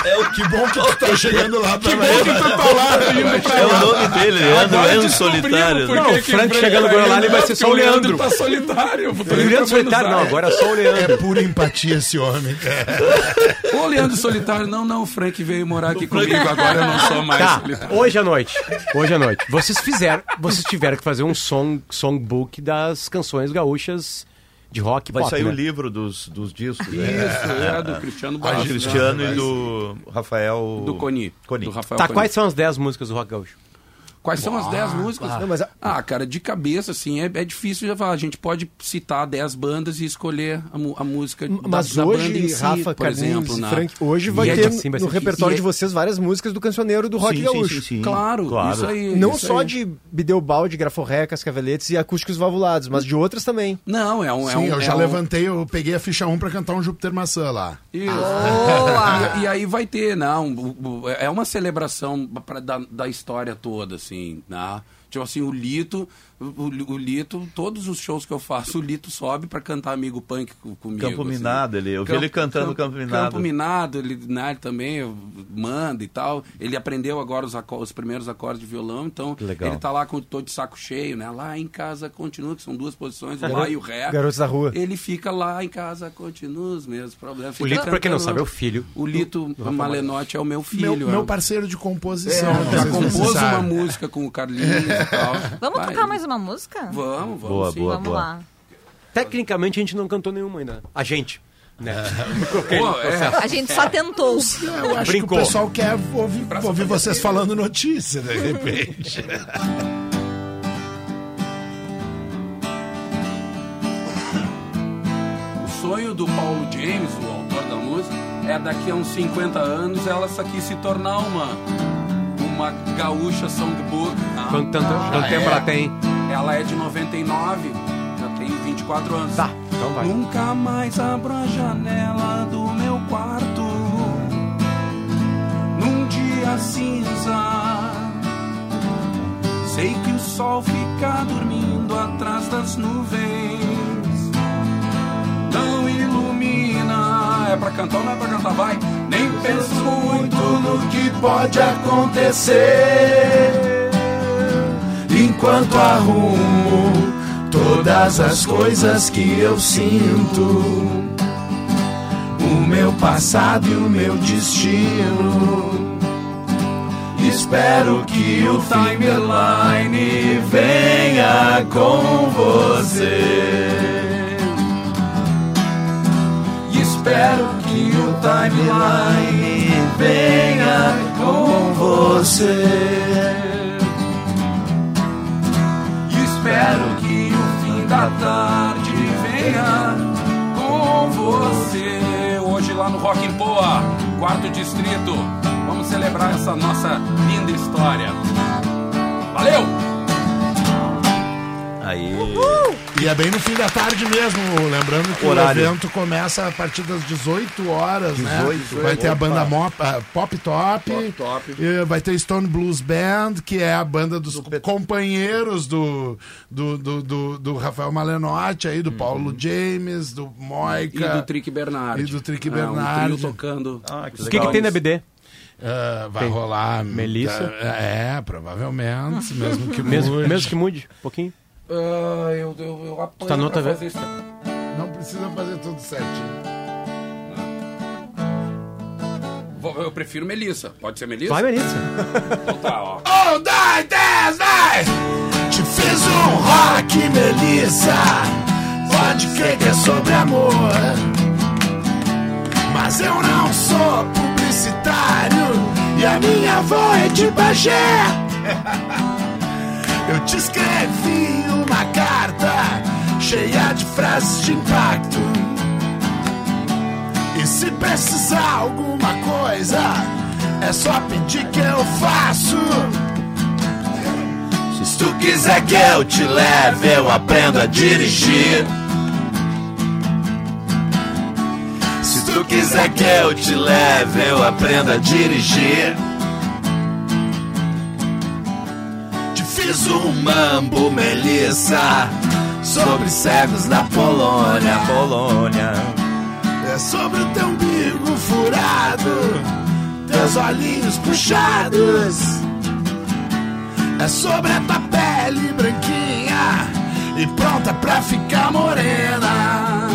É o que bom que tu tá chegando lá pra Que bom que tu tá lá *laughs* indo pra É o nome dele, Leandro, Leandro Solitário. Não, o Frank o chegando agora lá, ele vai ser só o Leandro. tá solitário. Indo Leandro Solitário, não, agora é só o Leandro. É pura empatia esse homem, cara. *laughs* Ô, Leandro Solitário, não, não, o Frank veio morar aqui comigo, agora eu não sou mais Tá, solitário. hoje à noite. Hoje à noite. Vocês fizeram, vocês tiveram que fazer um song, songbook das canções gaúchas de rock Vai pop, sair né? o livro dos, dos discos. né? Isso, é do Cristiano Do Bastos. Cristiano né? e do Rafael. Do Coni. Coni. Do Rafael Tá, Coni. quais são as 10 músicas do rock gaúcho? Quais são as 10 músicas? Não, mas a- Ah, cara, de cabeça, assim, é, é difícil já falar. A gente pode citar 10 bandas e escolher a, a música da, Mas da banda em hoje, si, Rafa, por Carlinhos exemplo. e né? Frank, hoje E vai é ter assim, vai no repertório de vocês várias músicas do cancioneiro do rock Sim, gaúcho. sim, sim, sim. Claro, Claro. isso aí. Não isso só aí. de Bideobaldi, Graforrecas, Caveletes e acústicos valvulados, mas de outras também. Não, é um. É Sim, um, eu é já um- levantei, eu peguei a ficha 1 pra cantar um Júpiter Maçã lá. Isso. Boa! *laughs* E, e aí vai ter, não, é uma celebração pra, da, da história toda, assim, né? Tipo assim, o Lito, o, o Lito, todos os shows que eu faço, o Lito sobe pra cantar Amigo Punk co- comigo. Campo assim. Minado, ele- eu vi ele cantando Campo Minado. Campo Minado, ele, né, ele também manda e tal. Ele aprendeu agora os, os primeiros acordes de violão, então legal. ele tá lá com todo de saco cheio, né? Lá em casa continua, que são duas posições, o lá e o ré. Garotos da Rua. Ele fica lá em casa, continua os mesmos problemas. O Lito, pra quem não sabe, é o filho. o Lito Malenotti é o meu filho. Meu, é meu o- parceiro de composição. É, já compôs uma música com o Carlinhos e tal. Vamos Vai, tocar mais uma música? Vamos, vamos. Boa, sim. boa. Vamos lá. Tecnicamente a gente não cantou nenhuma ainda. A gente. Né? *laughs* Pô, é. A gente só tentou. Eu acho Brincou. que o pessoal quer ouvir, ouvir vocês falando notícia, de repente. O sonho do Paulo James, o autor da música, é daqui a uns 50 anos ela aqui se tornar uma uma gaúcha songbook. tá? Quanto, tanto, quanto tempo é. ela tem? Ela é de 99, já tem 24 anos. Tá, então vai. Nunca mais abro a janela do meu quarto Num dia cinza Sei que o sol fica dormindo atrás das nuvens Não ilumina É pra cantar ou não é pra cantar? Vai! Nem penso muito no que pode acontecer Enquanto arrumo todas as coisas que eu sinto, o meu passado e o meu destino. Espero que o timeline venha com você. Espero que o timeline venha com você. Espero que o fim da tarde venha com você. Hoje lá no Rock em Poa, quarto distrito. Vamos celebrar essa nossa linda história. Valeu! Aí. E é bem no fim da tarde mesmo, lembrando que Horário. o evento começa a partir das 18 horas, né? 18, Vai ter a banda Mop- ah, Pop Top, Pop Top. e vai ter Stone Blues Band, que é a banda dos companheiros do, do, do, do, do Rafael Malenotti, aí, do Paulo James, do Moica. Uhum. E do Trick Bernardi. E do Trick Ah, Bernardi. Um tocando. Ah, que O que, que tem na BD? Ah, vai Tem rolar. Melissa? É, provavelmente, mesmo que Mesmo, mude. mesmo que mude um pouquinho. Ah, eu, eu, eu apanho Tá no pra outra fazer isso. Não precisa fazer tudo certinho. Vou- Eu prefiro Melissa. Pode ser Melissa? Vai, Melissa. Então tá, ó. *laughs* Um, dois, três, vai! Te fiz um rock, Melissa. Pode crer que é sobre amor. Mas eu não sou publicitário e a minha avó é de Bagé. *laughs* Eu te escrevi uma carta cheia de frases de impacto. E se precisar alguma coisa, é só pedir que eu faço. Se tu quiser que eu te leve, eu aprendo a dirigir. Se tu quiser que eu te leve, eu aprendo a dirigir. Fiz um mambo, Melissa, sobre cegos na Polônia. Polônia. É sobre o teu umbigo furado, teus olhinhos puxados. É sobre a tua pele branquinha e pronta pra ficar morena.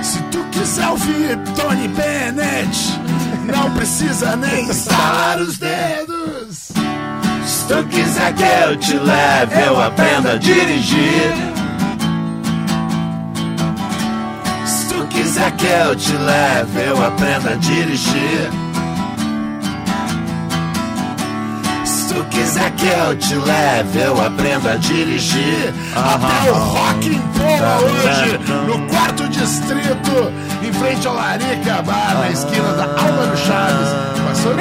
Se tu quiser ouvir Tony Bennett, não precisa nem estalar os dedos. Se tu quiser que eu te leve, eu aprendo a dirigir. Se tu quiser que eu te leve, eu aprendo a dirigir. Se tu quiser que eu te leve, eu aprendo a dirigir. Até o Rock em Polo hoje, no quarto distrito, em frente ao Larica Bar, na esquina da Álvaro Chaves. Passou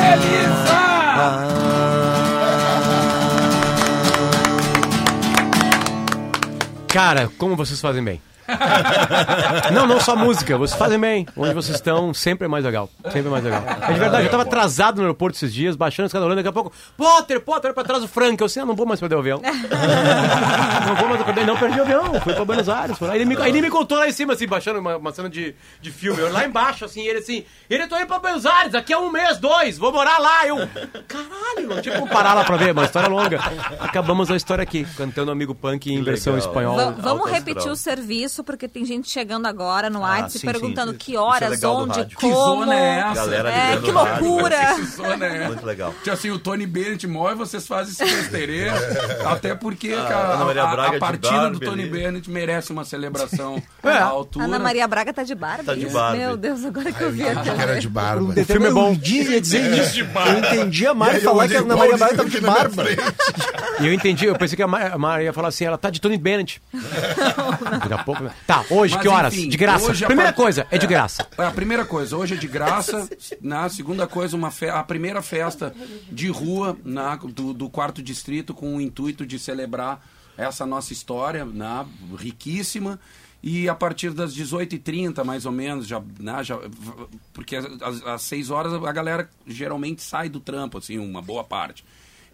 Cara, como vocês fazem bem. *laughs* não, não só música, vocês fazem bem. Onde vocês estão, sempre é mais legal. Sempre é mais legal. É de verdade, eu tava atrasado no aeroporto esses dias, baixando escada rolando, daqui a pouco, Potter, Potter, olha pra trás do Frank. Eu assim, ah, não vou mais perder o avião. *laughs* não vou mais perder, não, perdi o avião. Fui pra Buenos Aires. Lá. Ele, me, ele me contou lá em cima, assim, baixando uma, uma cena de, de filme. Eu lá embaixo, assim, ele assim, ele tô indo pra Buenos Aires, daqui a um mês, dois, vou morar lá. Eu, caralho, não tinha como parar lá pra ver, uma história longa. Acabamos a história aqui, cantando Amigo Punk em versão legal. espanhola. Va- vamos repetir astral. o serviço, porque tem gente chegando agora no Ah, WhatsApp sim, perguntando sim. que Isso é horas, do onde, rádio. Que como. zona é essa? Galera É, que no rádio. loucura. Que zona é essa? Muito legal. Tipo assim, o Tony Bennett morre, vocês fazem esse besterê. *laughs* até porque que a, a- a de partida do Tony ali. Bennett merece uma celebração *laughs* É. à altura. Ana Maria Braga tá de Barbie? Tá de Barbie. Meu Deus, agora que eu vi Eu que era de barba. O filme é bom. Dia ia dizer isso. Eu entendi a Mari falar que a Ana Maria Braga tava de barba. E eu entendi, eu pensei que a a Maria ia falar assim, ela tá de Tony Bennett. *laughs* Daqui a pouco. *laughs* Tá, hoje, Mas, que horas? enfim, de graça. hoje Primeira part- coisa, é de graça. É, a primeira coisa, hoje é de graça. *laughs* na segunda coisa, uma fe... a primeira festa de rua na, do, do quarto distrito com o intuito de celebrar essa nossa história na, riquíssima. E a partir das 18h30, mais ou menos, já, né, já, porque às, às 6 horas a galera geralmente sai do trampo, assim, uma boa parte.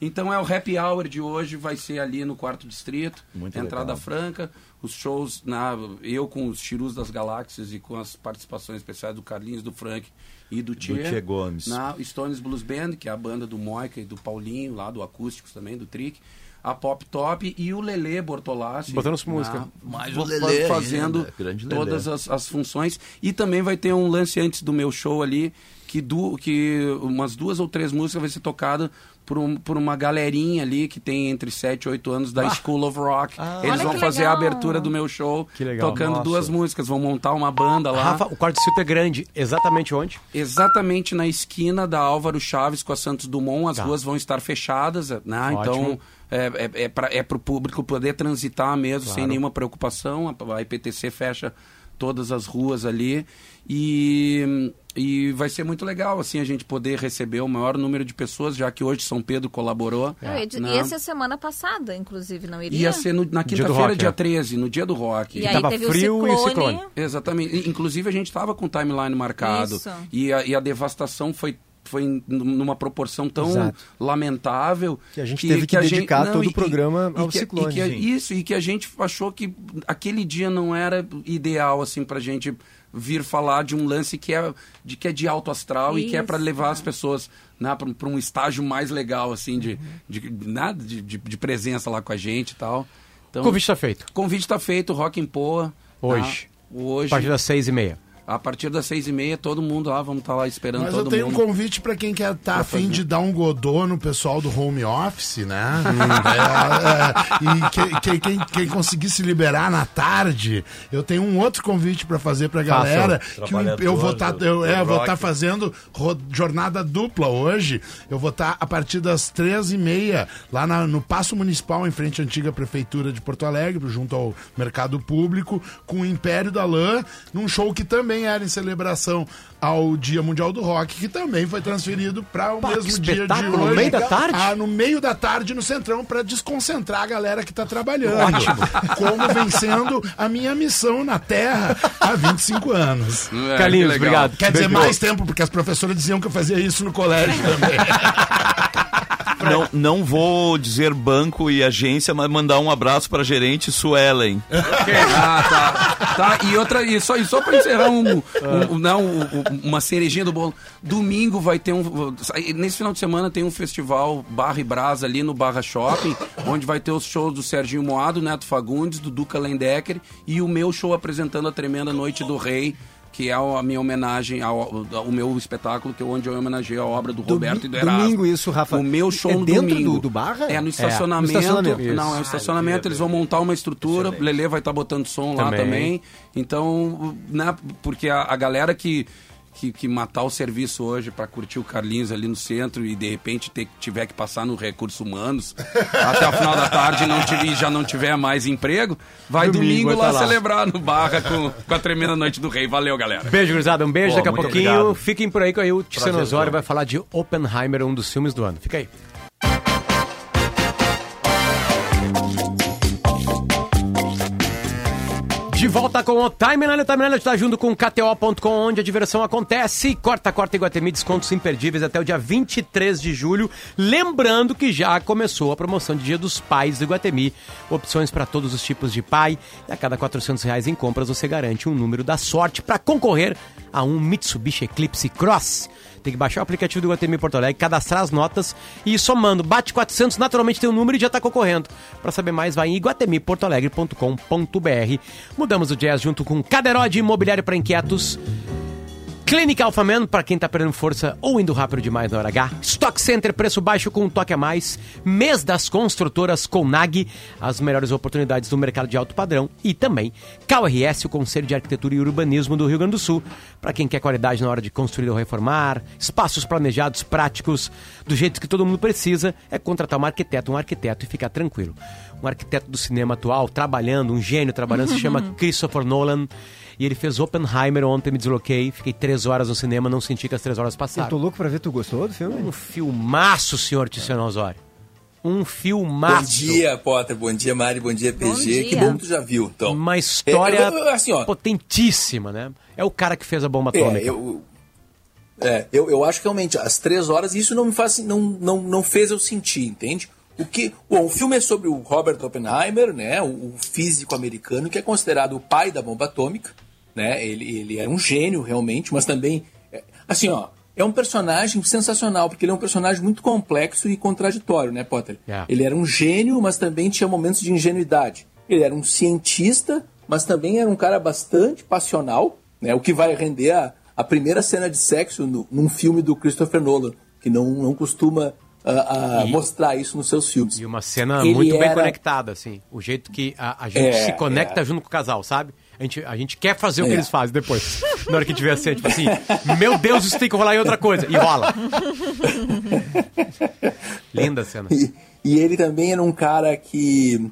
Então é o happy hour de hoje, vai ser ali no quarto distrito, Muito entrada legal. franca, os shows, na, eu com os Chirus das Galáxias e com as participações especiais do Carlinhos, do Frank e do Tchê. Tchê Gomes. Na Stones Blues Band, que é a banda do Moica e do Paulinho, lá do Acústicos também, do Trick. A Pop Top e o Lelê Bortolassi. Botando as músicas. Mais o Lelê Fazendo ainda, grande Lelê. todas as, as funções. E também vai ter um lance antes do meu show ali, que, du, que umas duas ou três músicas vai ser tocada por, um, por uma galerinha ali que tem entre 7 e 8 anos da School of Rock. Eles Olha vão fazer a legal. abertura do meu show, Que legal. tocando Nossa. duas músicas. Vão montar uma banda lá. Rafa, o quarto distrito é grande. Exatamente onde? Exatamente na esquina da Álvaro Chaves com a Santos Dumont, as Tá. ruas vão estar fechadas, né? Ótimo. Então é, é, é para é o público poder transitar mesmo sem Claro. nenhuma preocupação. A, a IPTC fecha todas as ruas ali e, e vai ser muito legal assim a gente poder receber o maior número de pessoas, já que hoje São Pedro colaborou. Não, ia dizer- né? Ia ser semana passada, inclusive, não iria? Ia ser no- na Dia do quinta-feira, rock, dia é. 13, no dia do rock. E aí tava teve frio o e ciclone. ciclone. Exatamente. E, Inclusive a gente estava com o timeline marcado. Isso. E a, e a devastação foi, foi numa proporção tão Exato. lamentável. Que a gente teve que a dedicar não, todo e- o programa e ao que- e ciclone. que isso, e que a gente achou que aquele dia não era ideal assim pra gente vir falar de um lance que é de, que é de alto astral e que é para Isso. levar as pessoas né, para um estágio mais legal assim de, de, nada de, de, de presença lá com a gente e tal. Então, O convite está feito. convite está feito, Rock em Poa. Hoje. tá? Hoje. A partir das seis e meia. A partir das seis e meia, todo mundo lá, vamos estar lá esperando Mas eu todo tenho um mundo. convite pra quem quer estar afim de dar um godô no pessoal do home office, né? É, é, e que- que- quem, quem conseguir se liberar na tarde, eu tenho um outro convite pra fazer pra galera. Que eu vou estar eu, do- é, estar rock. fazendo jornada dupla hoje. Eu vou estar a partir das três e meia lá na- no Paço Municipal, em frente à antiga Prefeitura de Porto Alegre, junto ao Mercado Público, com o Império da Lã, num show que também era em celebração ao Dia Mundial do Rock, que também foi transferido para o Pá, mesmo dia de espetáculo, no hoje. meio da tarde? Ah, no meio da tarde no Centrão, para desconcentrar a galera que tá trabalhando. Como vencendo a minha missão na Terra há 25 anos. É, Carlinhos, que obrigado. Quer dizer, mais tempo, porque as professoras diziam que eu fazia isso no colégio também. *laughs* Não, não vou dizer banco e agência, mas mandar um abraço para a gerente Suelen. Ah, tá. tá. E outra, e só, e só pra encerrar um, um- um- não, um- uma cerejinha do bolo. Domingo vai ter um. Nesse final de semana tem um festival Barra e Brasa ali no Barra Shopping, onde vai ter os shows do Serginho Moado, Neto Fagundes, do Duca Lendecker e o meu show apresentando a Tremenda Noite do Rei. Que é a minha homenagem ao, ao meu espetáculo, que é onde eu homenageei a obra do Roberto e do Erasmo. domingo isso, Rafa. O meu show É no dentro domingo. do- do Barra? É, no É, estacionamento. no estacionamento. Não, é no estacionamento. Eles vão montar uma estrutura. O Lelê vai estar botando som lá Também. também. Então, né, porque a, a galera que, que, que matar o serviço hoje para curtir o Carlinhos ali no centro e de repente ter, tiver que passar no Recursos Humanos *laughs* até o final da tarde e não tive, já não tiver mais emprego, vai Domingo domingo, lá, tá lá. celebrar no Barra com, com a tremenda noite do rei. Valeu, galera. Beijo, gurizada. Um beijo. Pô, Daqui a pouquinho, obrigado. fiquem por aí que aí o Tiziano. Osório vai falar de Oppenheimer, um dos filmes do ano. Fica aí. De volta com o Timeline. O Timeline está junto com KTO.com, onde a diversão acontece. Corta, corta Iguatemi, descontos imperdíveis até o dia 23 de julho. Lembrando que já começou a promoção de Dia dos Pais do Iguatemi. Opções para todos os tipos de pai. E a cada 400 reais em compras você garante um número da sorte para concorrer a um Mitsubishi Eclipse Cross. Tem que baixar o aplicativo do Iguatemi Porto Alegre, cadastrar as notas e ir somando. Bate 400, naturalmente tem um número e já está concorrendo. Para saber mais, vai em iguatemiportoalegre.com.br. Mudamos o jazz junto com Caderode Imobiliário para Inquietos. Clínica Alphaman, para quem tá perdendo força ou indo rápido demais na hora H. Stock Center, preço baixo com um toque a mais. Mês das construtoras Conag, as melhores oportunidades do mercado de alto padrão. E também KRS, o Conselho de Arquitetura e Urbanismo do Rio Grande do Sul, para quem quer qualidade na hora de construir ou reformar. Espaços planejados, práticos, do jeito que todo mundo precisa, é contratar um arquiteto, um arquiteto e ficar tranquilo. Um arquiteto do cinema atual, trabalhando, um gênio trabalhando, se chama *laughs* Christopher Nolan. E ele fez Oppenheimer ontem, me desloquei, fiquei três horas no cinema, não senti que as três horas Eu passaram. tô louco pra ver, tu gostou do filme? Um filmaço, senhor Tiziano Osório. Um Bom filmaço. dia, Potter. Bom dia, Mari. Bom dia, PG. dia. Que bom que tu já viu, então. Uma história É, eu- eu- assim, ó. potentíssima, né? É o cara que fez a bomba É, atômica. eu, é, eu, eu acho que realmente às três horas isso não me faz, não, não, não fez eu sentir, entende? O que, bom, o filme é sobre o Robert Oppenheimer, né, o, o físico americano que é considerado o pai da bomba atômica, né? Ele, ele era um gênio realmente, mas também, é, assim, ó, é um personagem sensacional porque ele é um personagem muito complexo e contraditório, né, Potter? É. Ele era um gênio, mas também tinha momentos de ingenuidade. Ele era um cientista, mas também era um cara bastante passional, né? O que vai render a, a primeira cena de sexo no- num filme do Christopher Nolan, que não, não costuma ah, ah, E- mostrar isso nos seus filmes. E uma cena Ele muito bem era- conectada, assim. O jeito que a, a gente É, se conecta é. junto com o casal, sabe? A gente, a gente quer fazer o que É. eles fazem depois. Na hora que tiver assim, tipo assim, meu Deus, isso tem que rolar em outra coisa. E rola. *laughs* Linda cena. E, e ele também era um cara que.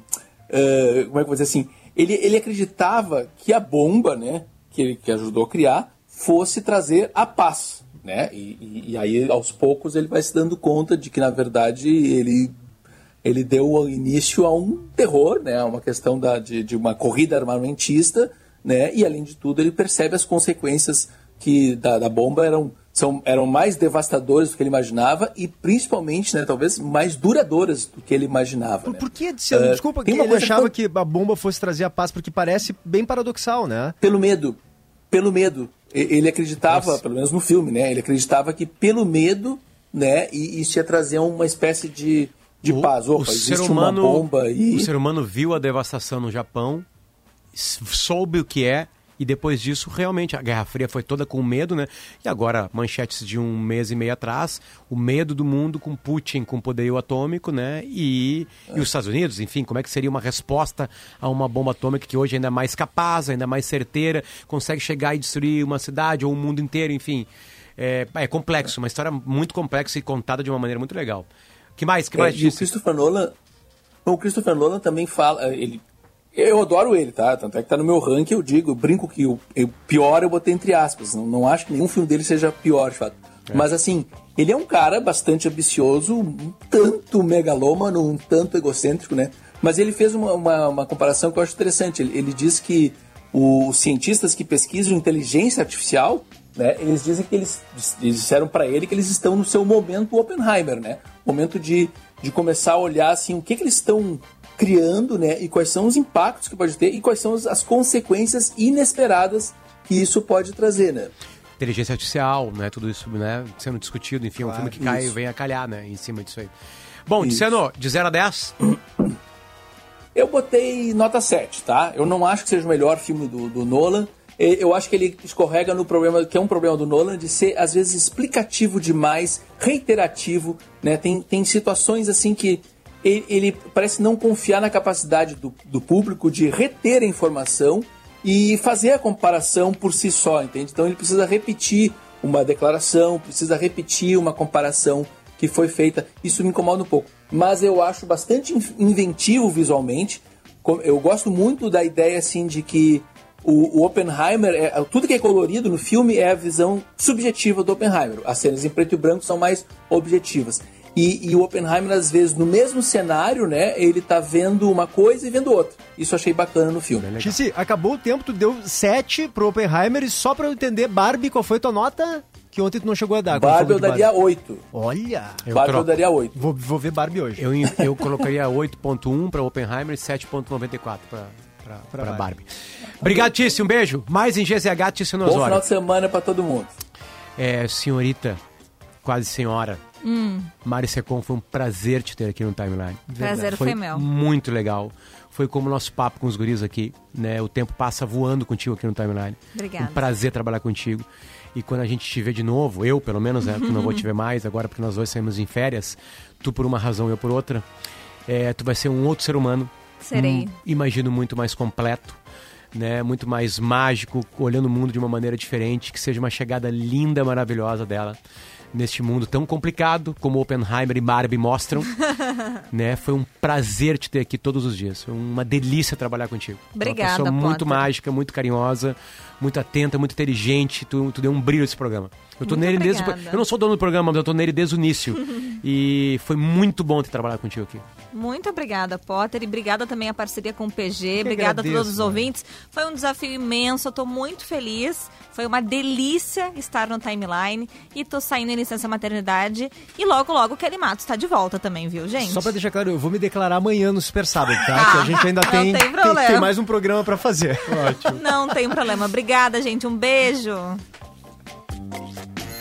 eh, como é que eu vou dizer assim? Ele, ele acreditava que a bomba, né, que ele que ajudou a criar, fosse trazer a paz. Né? E, e- e aí, aos poucos, ele vai se dando conta de que, na verdade, ele, ele deu início a um terror, né? a uma questão da, de, de uma corrida armamentista, né? e, além de tudo, ele percebe as consequências que da, da bomba eram, são, eram mais devastadoras do que ele imaginava e, principalmente, né, talvez, mais duradouras do que ele imaginava. Por, né? por que? É, Desculpa, que ele achava tão- que a bomba fosse trazer a paz, porque parece bem paradoxal, né? Pelo medo. Pelo medo. Ele acreditava, Nossa. pelo menos no filme, né? Ele acreditava que pelo medo, né? Isso ia trazer uma espécie de, de paz. Opa, o ser humano, uma bomba e... o ser humano viu a devastação no Japão, soube o que é E depois disso, realmente, a Guerra Fria foi toda com medo, né? E agora, manchetes de um mês e meio atrás, o medo do mundo com Putin com poderio atômico, né? E, e os Estados Unidos, enfim, como é que seria uma resposta a uma bomba atômica que hoje ainda é mais capaz, ainda mais certeira, consegue chegar e destruir uma cidade ou o mundo inteiro, enfim. É, é complexo, uma história muito complexa e contada de uma maneira muito legal. Que mais? que mais é, e o Christopher Nolan, o Christopher Nolan também fala, ele eu adoro ele, tá? Tanto é que tá no meu ranking, eu digo, eu brinco que o, o pior eu botei entre aspas. Não, não acho que nenhum filme dele seja pior, de fato. É. Mas assim, ele é um cara bastante ambicioso, um tanto megalômano, um tanto egocêntrico, né? Mas ele fez uma, uma, uma comparação que eu acho interessante. Ele, ele diz que os cientistas que pesquisam inteligência artificial, né, eles dizem que eles, eles disseram para ele que eles estão no seu momento Oppenheimer, né? Momento de, de começar a olhar assim, o que, que eles estão criando, né? E quais são os impactos que pode ter e quais são as consequências inesperadas que isso pode trazer, né? Inteligência artificial, né? Tudo isso, né? Sendo discutido, enfim, claro, um filme que cai e vem a calhar, né? Em cima disso aí. Bom, Diceno, de 0 a 10? Eu botei nota 7, tá? Eu não acho que seja o melhor filme do, do Nolan. Eu acho que ele escorrega no problema, que é um problema do Nolan, de ser, às vezes, explicativo demais, reiterativo, né? Tem, tem situações, assim, que ele, ele parece não confiar na capacidade do, do público de reter a informação e fazer a comparação por si só, entende? Então ele precisa repetir uma declaração, precisa repetir uma comparação que foi feita. Isso me incomoda um pouco. Mas eu acho bastante inventivo visualmente. Eu gosto muito da ideia assim de que o, o Oppenheimer, é, tudo que é colorido no filme é a visão subjetiva do Oppenheimer. As cenas em preto e branco são mais objetivas. E, e, o Oppenheimer, às vezes, no mesmo cenário, né? Ele tá vendo uma coisa e vendo outra. Isso eu achei bacana no filme. Xixi, acabou o tempo, tu deu 7 pro Oppenheimer e só pra eu entender, Barbie, qual foi tua nota? Que ontem tu não chegou a dar. Barbie eu daria 8. Olha! Eu Barbie eu daria 8. Vou, vou ver Barbie hoje. Eu, eu colocaria 8.1 pra Oppenheimer e 7.94 pra, pra, pra, pra Barbie. Barbie. Obrigado, Tício. Um beijo. Mais em GZH, Tício Nosório. Bom final de semana pra todo mundo. É, senhorita, quase senhora. Hum. Mari Secom, foi um prazer te ter aqui no Timeline. Prazer foi, foi meu. Muito legal. Foi como o nosso papo com os guris aqui, né? O tempo passa voando contigo aqui no Timeline. Obrigada. Um prazer trabalhar contigo. E quando a gente te vê de novo, eu pelo menos, né? Não vou te ver mais agora porque nós dois saímos em férias. Tu por uma razão e eu por outra. É, tu vai ser um outro ser humano. Serei. Um, imagino muito mais completo. Né, muito mais mágico, olhando o mundo de uma maneira diferente, que seja uma chegada linda, maravilhosa dela neste mundo tão complicado como Oppenheimer e Barbie mostram. *laughs* né? Foi um prazer te ter aqui todos os dias. Foi uma delícia trabalhar contigo. Obrigada, Uma pessoa Potter. muito mágica, muito carinhosa, muito atenta, muito inteligente. Tu, tu deu um brilho nesse programa. Eu tô Muito nele desde. Eu não sou dono do programa, mas eu tô nele desde o início. *laughs* e foi muito bom ter trabalhado contigo aqui. Muito obrigada, Potter. E obrigada também a parceria com o PG. Obrigada a agradeço, todos os ouvintes. Foi um desafio imenso. Eu tô muito feliz. Foi uma delícia estar no timeline. E tô saindo em licença maternidade. E logo, logo o Kelly Matos tá de volta também, viu, gente? Só pra deixar claro, eu vou me declarar amanhã no Super Sábado, tá? *laughs* que a gente ainda não tem, tem tem, problema. tem mais um programa pra fazer. Ótimo. Não tem problema. Obrigada, gente. Um beijo.